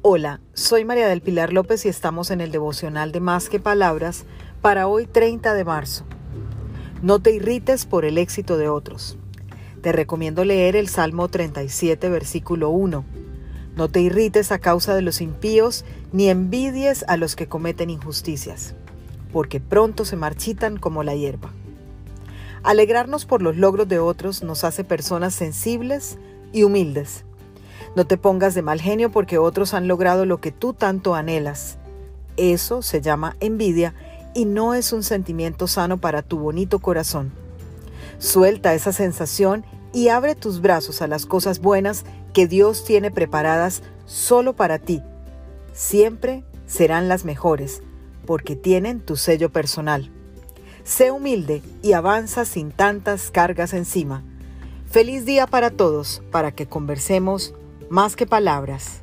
Hola, soy María del Pilar López y estamos en el devocional de Más que Palabras para hoy 30 de marzo. No te irrites por el éxito de otros. Te recomiendo leer el Salmo 37, versículo 1. No te irrites a causa de los impíos, ni envidies a los que cometen injusticias, porque pronto se marchitan como la hierba. Alegrarnos por los logros de otros nos hace personas sensibles y humildes. No te pongas de mal genio porque otros han logrado lo que tú tanto anhelas. Eso se llama envidia y no es un sentimiento sano para tu bonito corazón. Suelta esa sensación y abre tus brazos a las cosas buenas que Dios tiene preparadas solo para ti. Siempre serán las mejores porque tienen tu sello personal. Sé humilde y avanza sin tantas cargas encima. Feliz día para todos, para que conversemos más que palabras.